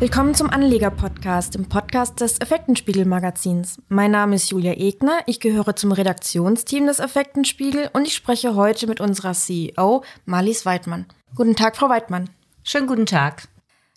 Willkommen zum Anleger-Podcast, dem Podcast des Effektenspiegel-Magazins. Mein Name ist Julia Egner, ich gehöre zum Redaktionsteam des Effektenspiegel und ich spreche heute mit unserer CEO Marlies Weidmann. Guten Tag, Frau Weidmann. Schönen guten Tag.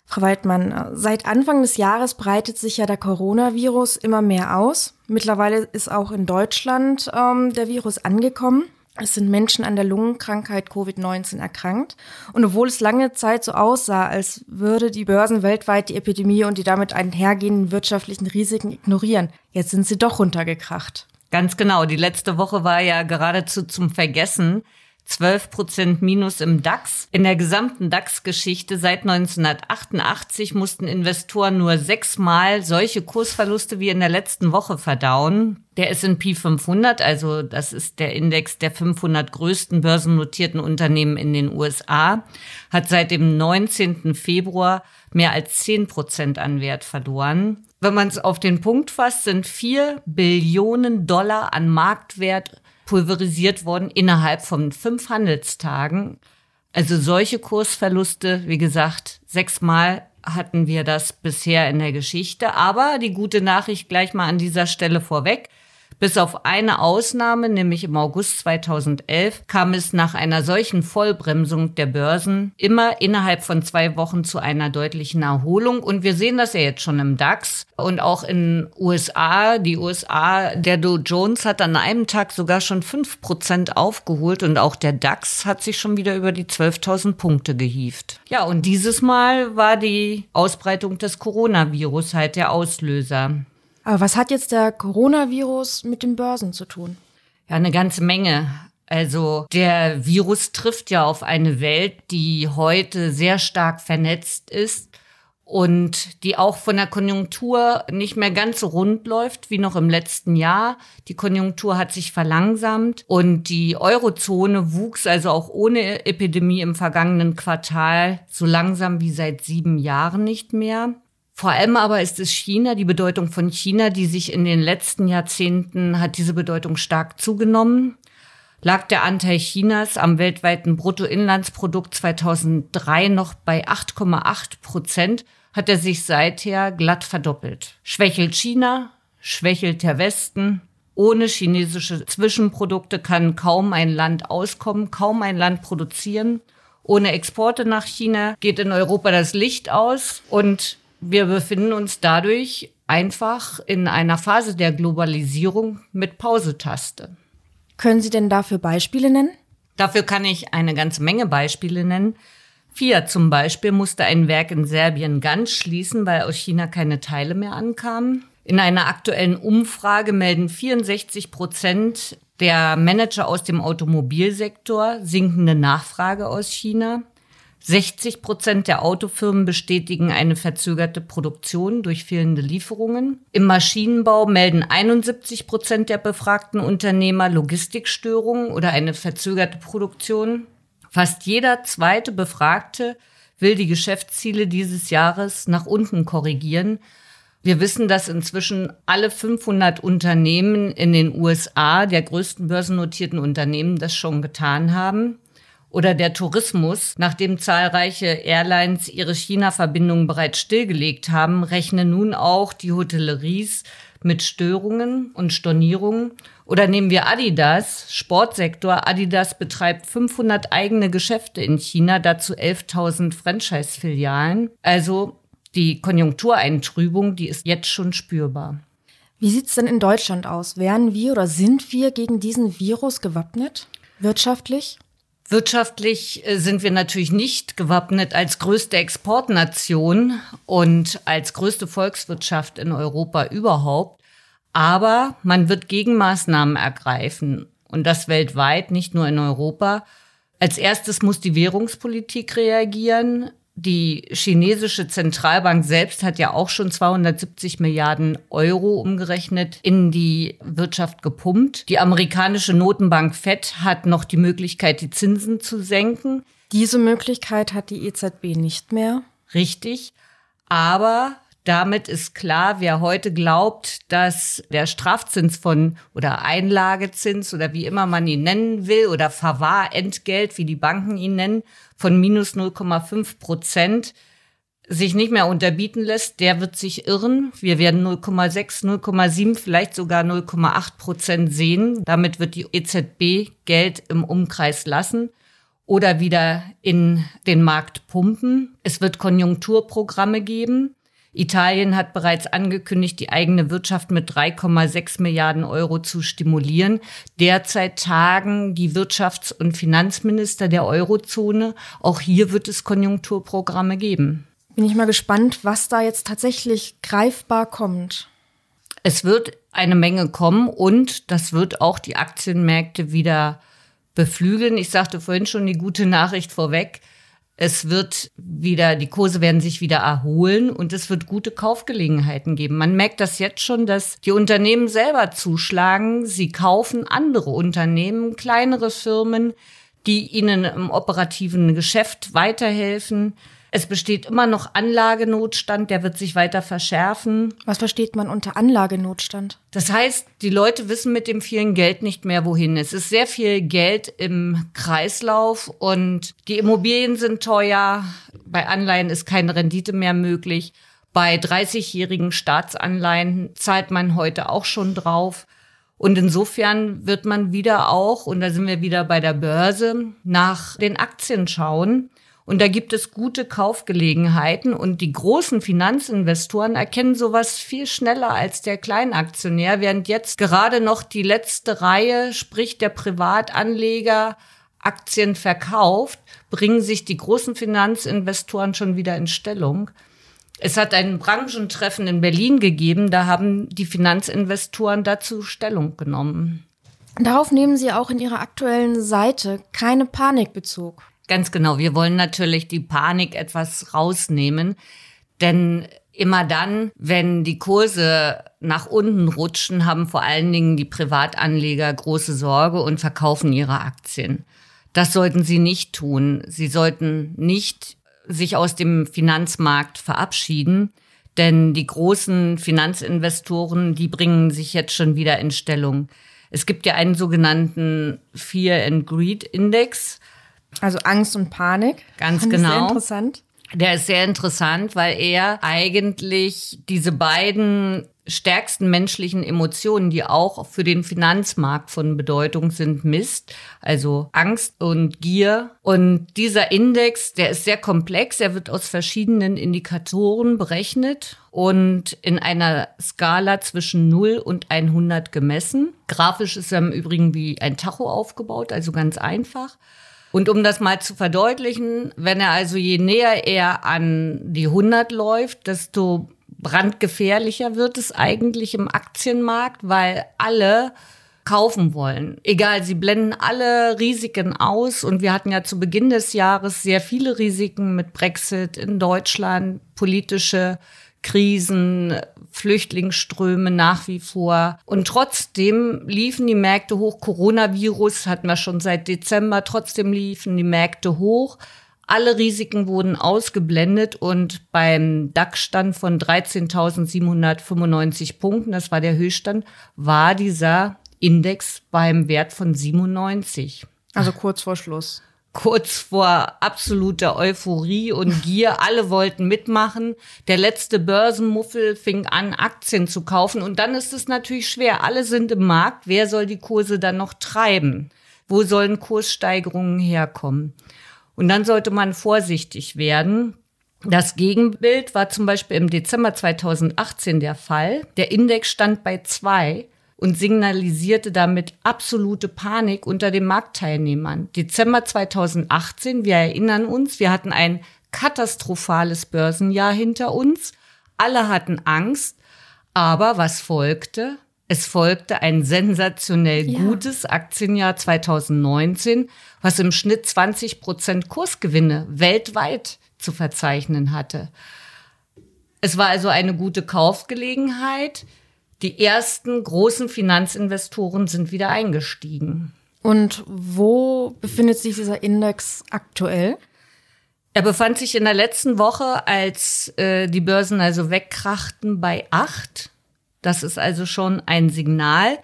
Frau Weidmann, seit Anfang des Jahres breitet sich ja der Coronavirus immer mehr aus. Mittlerweile ist auch in Deutschland ähm, der Virus angekommen. Es sind Menschen an der Lungenkrankheit Covid-19 erkrankt. Und obwohl es lange Zeit so aussah, als würde die Börsen weltweit die Epidemie und die damit einhergehenden wirtschaftlichen Risiken ignorieren, jetzt sind sie doch runtergekracht. Ganz genau. Die letzte Woche war ja geradezu zum Vergessen. 12 Prozent Minus im DAX. In der gesamten DAX-Geschichte seit 1988 mussten Investoren nur sechsmal solche Kursverluste wie in der letzten Woche verdauen. Der S&P 500, also das ist der Index der 500 größten börsennotierten Unternehmen in den USA, hat seit dem 19. Februar mehr als 10 Prozent an Wert verloren. Wenn man es auf den Punkt fasst, sind 4 Billionen Dollar an Marktwert pulverisiert worden innerhalb von fünf Handelstagen. Also solche Kursverluste, wie gesagt, sechsmal hatten wir das bisher in der Geschichte. Aber die gute Nachricht gleich mal an dieser Stelle vorweg. Bis auf eine Ausnahme, nämlich im August 2011, kam es nach einer solchen Vollbremsung der Börsen immer innerhalb von zwei Wochen zu einer deutlichen Erholung. Und wir sehen das ja jetzt schon im DAX und auch in USA. Die USA, der Dow Jones hat an einem Tag sogar schon fünf Prozent aufgeholt und auch der DAX hat sich schon wieder über die 12.000 Punkte gehievt. Ja, und dieses Mal war die Ausbreitung des Coronavirus halt der Auslöser. Aber was hat jetzt der Coronavirus mit den Börsen zu tun? Ja, eine ganze Menge. Also der Virus trifft ja auf eine Welt, die heute sehr stark vernetzt ist und die auch von der Konjunktur nicht mehr ganz so rund läuft wie noch im letzten Jahr. Die Konjunktur hat sich verlangsamt und die Eurozone wuchs also auch ohne Epidemie im vergangenen Quartal so langsam wie seit sieben Jahren nicht mehr. Vor allem aber ist es China, die Bedeutung von China, die sich in den letzten Jahrzehnten hat diese Bedeutung stark zugenommen. Lag der Anteil Chinas am weltweiten Bruttoinlandsprodukt 2003 noch bei 8,8 Prozent, hat er sich seither glatt verdoppelt. Schwächelt China, schwächelt der Westen. Ohne chinesische Zwischenprodukte kann kaum ein Land auskommen, kaum ein Land produzieren. Ohne Exporte nach China geht in Europa das Licht aus und wir befinden uns dadurch einfach in einer Phase der Globalisierung mit Pausetaste. Können Sie denn dafür Beispiele nennen? Dafür kann ich eine ganze Menge Beispiele nennen. Fiat zum Beispiel musste ein Werk in Serbien ganz schließen, weil aus China keine Teile mehr ankamen. In einer aktuellen Umfrage melden 64 Prozent der Manager aus dem Automobilsektor sinkende Nachfrage aus China. 60 Prozent der Autofirmen bestätigen eine verzögerte Produktion durch fehlende Lieferungen. Im Maschinenbau melden 71 Prozent der befragten Unternehmer Logistikstörungen oder eine verzögerte Produktion. Fast jeder zweite Befragte will die Geschäftsziele dieses Jahres nach unten korrigieren. Wir wissen, dass inzwischen alle 500 Unternehmen in den USA, der größten börsennotierten Unternehmen, das schon getan haben oder der Tourismus, nachdem zahlreiche Airlines ihre China-Verbindungen bereits stillgelegt haben, rechnen nun auch die Hotelleries mit Störungen und Stornierungen. Oder nehmen wir Adidas, Sportsektor. Adidas betreibt 500 eigene Geschäfte in China, dazu 11.000 Franchise-Filialen. Also die Konjunktureintrübung, die ist jetzt schon spürbar. Wie sieht's denn in Deutschland aus? Wären wir oder sind wir gegen diesen Virus gewappnet? Wirtschaftlich? Wirtschaftlich äh, sind wir natürlich nicht gewappnet als größte Exportnation und als größte Volkswirtschaft in Europa überhaupt. Aber man wird Gegenmaßnahmen ergreifen und das weltweit, nicht nur in Europa. Als erstes muss die Währungspolitik reagieren. Die chinesische Zentralbank selbst hat ja auch schon 270 Milliarden Euro umgerechnet in die Wirtschaft gepumpt. Die amerikanische Notenbank Fed hat noch die Möglichkeit, die Zinsen zu senken. Diese Möglichkeit hat die EZB nicht mehr. Richtig. Aber damit ist klar, wer heute glaubt, dass der Strafzins von oder Einlagezins oder wie immer man ihn nennen will oder Verwahrentgelt, wie die Banken ihn nennen, von minus 0,5 Prozent sich nicht mehr unterbieten lässt, der wird sich irren. Wir werden 0,6, 0,7, vielleicht sogar 0,8 Prozent sehen. Damit wird die EZB Geld im Umkreis lassen oder wieder in den Markt pumpen. Es wird Konjunkturprogramme geben. Italien hat bereits angekündigt, die eigene Wirtschaft mit 3,6 Milliarden Euro zu stimulieren. Derzeit tagen die Wirtschafts- und Finanzminister der Eurozone. Auch hier wird es Konjunkturprogramme geben. Bin ich mal gespannt, was da jetzt tatsächlich greifbar kommt. Es wird eine Menge kommen und das wird auch die Aktienmärkte wieder beflügeln. Ich sagte vorhin schon die gute Nachricht vorweg. Es wird wieder, die Kurse werden sich wieder erholen und es wird gute Kaufgelegenheiten geben. Man merkt das jetzt schon, dass die Unternehmen selber zuschlagen. Sie kaufen andere Unternehmen, kleinere Firmen, die ihnen im operativen Geschäft weiterhelfen. Es besteht immer noch Anlagenotstand, der wird sich weiter verschärfen. Was versteht man unter Anlagenotstand? Das heißt, die Leute wissen mit dem vielen Geld nicht mehr, wohin. Es ist sehr viel Geld im Kreislauf und die Immobilien sind teuer. Bei Anleihen ist keine Rendite mehr möglich. Bei 30-jährigen Staatsanleihen zahlt man heute auch schon drauf. Und insofern wird man wieder auch, und da sind wir wieder bei der Börse, nach den Aktien schauen. Und da gibt es gute Kaufgelegenheiten und die großen Finanzinvestoren erkennen sowas viel schneller als der Kleinaktionär, während jetzt gerade noch die letzte Reihe, sprich der Privatanleger, Aktien verkauft, bringen sich die großen Finanzinvestoren schon wieder in Stellung. Es hat ein Branchentreffen in Berlin gegeben, da haben die Finanzinvestoren dazu Stellung genommen. Darauf nehmen Sie auch in Ihrer aktuellen Seite keine Panikbezug. Ganz genau. Wir wollen natürlich die Panik etwas rausnehmen, denn immer dann, wenn die Kurse nach unten rutschen, haben vor allen Dingen die Privatanleger große Sorge und verkaufen ihre Aktien. Das sollten sie nicht tun. Sie sollten nicht sich aus dem Finanzmarkt verabschieden, denn die großen Finanzinvestoren, die bringen sich jetzt schon wieder in Stellung. Es gibt ja einen sogenannten Fear and Greed Index. Also Angst und Panik. Ganz Fand genau. Sehr interessant. Der ist sehr interessant, weil er eigentlich diese beiden stärksten menschlichen Emotionen, die auch für den Finanzmarkt von Bedeutung sind, misst. Also Angst und Gier. Und dieser Index, der ist sehr komplex. Er wird aus verschiedenen Indikatoren berechnet und in einer Skala zwischen 0 und 100 gemessen. Grafisch ist er im Übrigen wie ein Tacho aufgebaut, also ganz einfach. Und um das mal zu verdeutlichen, wenn er also je näher er an die 100 läuft, desto brandgefährlicher wird es eigentlich im Aktienmarkt, weil alle kaufen wollen. Egal, sie blenden alle Risiken aus und wir hatten ja zu Beginn des Jahres sehr viele Risiken mit Brexit in Deutschland, politische Krisen, Flüchtlingsströme nach wie vor. Und trotzdem liefen die Märkte hoch. Coronavirus hatten wir schon seit Dezember. Trotzdem liefen die Märkte hoch. Alle Risiken wurden ausgeblendet und beim DAX-Stand von 13.795 Punkten, das war der Höchststand, war dieser Index beim Wert von 97. Also kurz vor Schluss kurz vor absoluter Euphorie und Gier. Alle wollten mitmachen. Der letzte Börsenmuffel fing an, Aktien zu kaufen. Und dann ist es natürlich schwer. Alle sind im Markt. Wer soll die Kurse dann noch treiben? Wo sollen Kurssteigerungen herkommen? Und dann sollte man vorsichtig werden. Das Gegenbild war zum Beispiel im Dezember 2018 der Fall. Der Index stand bei zwei und signalisierte damit absolute Panik unter den Marktteilnehmern. Dezember 2018, wir erinnern uns, wir hatten ein katastrophales Börsenjahr hinter uns. Alle hatten Angst. Aber was folgte? Es folgte ein sensationell ja. gutes Aktienjahr 2019, was im Schnitt 20 Prozent Kursgewinne weltweit zu verzeichnen hatte. Es war also eine gute Kaufgelegenheit. Die ersten großen Finanzinvestoren sind wieder eingestiegen. Und wo befindet sich dieser Index aktuell? Er befand sich in der letzten Woche, als äh, die Börsen also wegkrachten, bei acht. Das ist also schon ein Signal.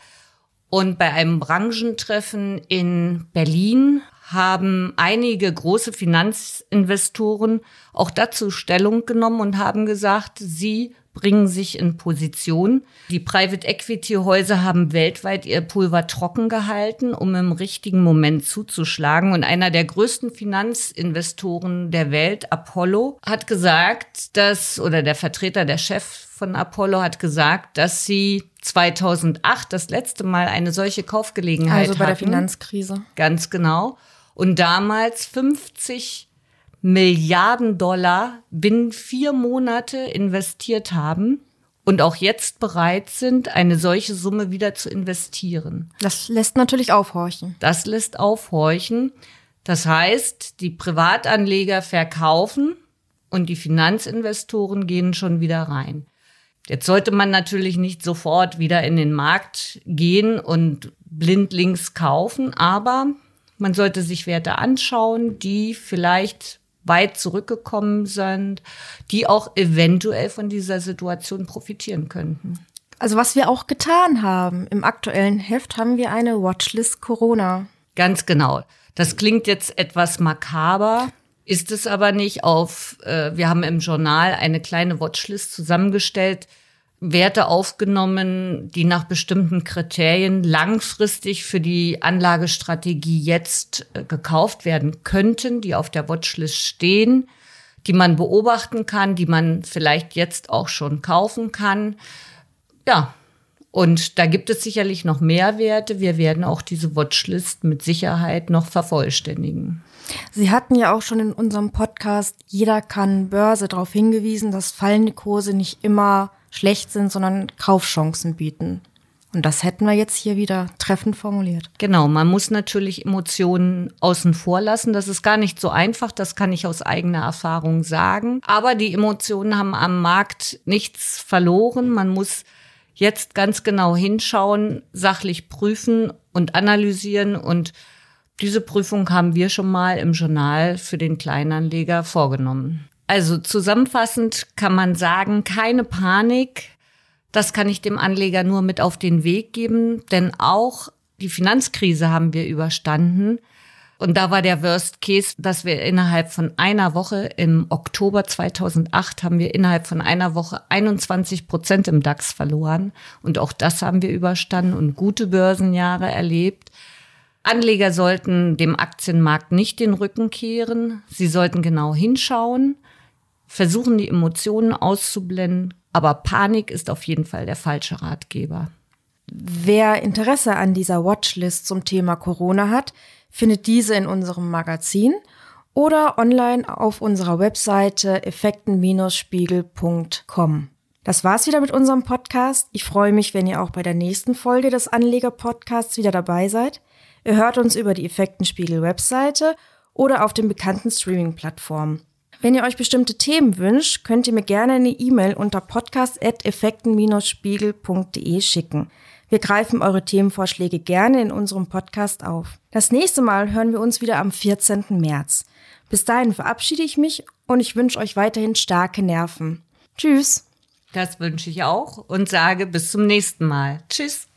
Und bei einem Branchentreffen in Berlin haben einige große Finanzinvestoren auch dazu Stellung genommen und haben gesagt, sie bringen sich in Position. Die Private Equity Häuser haben weltweit ihr Pulver trocken gehalten, um im richtigen Moment zuzuschlagen. Und einer der größten Finanzinvestoren der Welt, Apollo, hat gesagt, dass, oder der Vertreter, der Chef von Apollo hat gesagt, dass sie 2008 das letzte Mal eine solche Kaufgelegenheit Also bei hatten. der Finanzkrise. Ganz genau. Und damals 50 Milliarden Dollar binnen vier Monate investiert haben und auch jetzt bereit sind, eine solche Summe wieder zu investieren. Das lässt natürlich aufhorchen. Das lässt aufhorchen. Das heißt, die Privatanleger verkaufen und die Finanzinvestoren gehen schon wieder rein. Jetzt sollte man natürlich nicht sofort wieder in den Markt gehen und blindlings kaufen, aber man sollte sich Werte anschauen, die vielleicht weit zurückgekommen sind, die auch eventuell von dieser Situation profitieren könnten. Also was wir auch getan haben, im aktuellen Heft haben wir eine Watchlist Corona. Ganz genau. Das klingt jetzt etwas makaber, ist es aber nicht. Auf, äh, wir haben im Journal eine kleine Watchlist zusammengestellt, Werte aufgenommen, die nach bestimmten Kriterien langfristig für die Anlagestrategie jetzt äh, gekauft werden könnten, die auf der Watchlist stehen, die man beobachten kann, die man vielleicht jetzt auch schon kaufen kann. Ja, und da gibt es sicherlich noch mehr Werte. Wir werden auch diese Watchlist mit Sicherheit noch vervollständigen. Sie hatten ja auch schon in unserem Podcast Jeder kann Börse darauf hingewiesen, dass fallende Kurse nicht immer schlecht sind, sondern Kaufchancen bieten. Und das hätten wir jetzt hier wieder treffend formuliert. Genau, man muss natürlich Emotionen außen vor lassen. Das ist gar nicht so einfach, das kann ich aus eigener Erfahrung sagen. Aber die Emotionen haben am Markt nichts verloren. Man muss jetzt ganz genau hinschauen, sachlich prüfen und analysieren. Und diese Prüfung haben wir schon mal im Journal für den Kleinanleger vorgenommen. Also zusammenfassend kann man sagen, keine Panik. Das kann ich dem Anleger nur mit auf den Weg geben, denn auch die Finanzkrise haben wir überstanden. Und da war der Worst Case, dass wir innerhalb von einer Woche im Oktober 2008 haben wir innerhalb von einer Woche 21 Prozent im DAX verloren. Und auch das haben wir überstanden und gute Börsenjahre erlebt. Anleger sollten dem Aktienmarkt nicht den Rücken kehren. Sie sollten genau hinschauen, versuchen die Emotionen auszublenden. Aber Panik ist auf jeden Fall der falsche Ratgeber. Wer Interesse an dieser Watchlist zum Thema Corona hat, findet diese in unserem Magazin oder online auf unserer Webseite effekten-spiegel.com. Das war's wieder mit unserem Podcast. Ich freue mich, wenn ihr auch bei der nächsten Folge des Anleger-Podcasts wieder dabei seid. Ihr hört uns über die Effektenspiegel-Webseite oder auf den bekannten Streaming-Plattformen. Wenn ihr euch bestimmte Themen wünscht, könnt ihr mir gerne eine E-Mail unter podcast.effekten-spiegel.de schicken. Wir greifen eure Themenvorschläge gerne in unserem Podcast auf. Das nächste Mal hören wir uns wieder am 14. März. Bis dahin verabschiede ich mich und ich wünsche euch weiterhin starke Nerven. Tschüss. Das wünsche ich auch und sage bis zum nächsten Mal. Tschüss.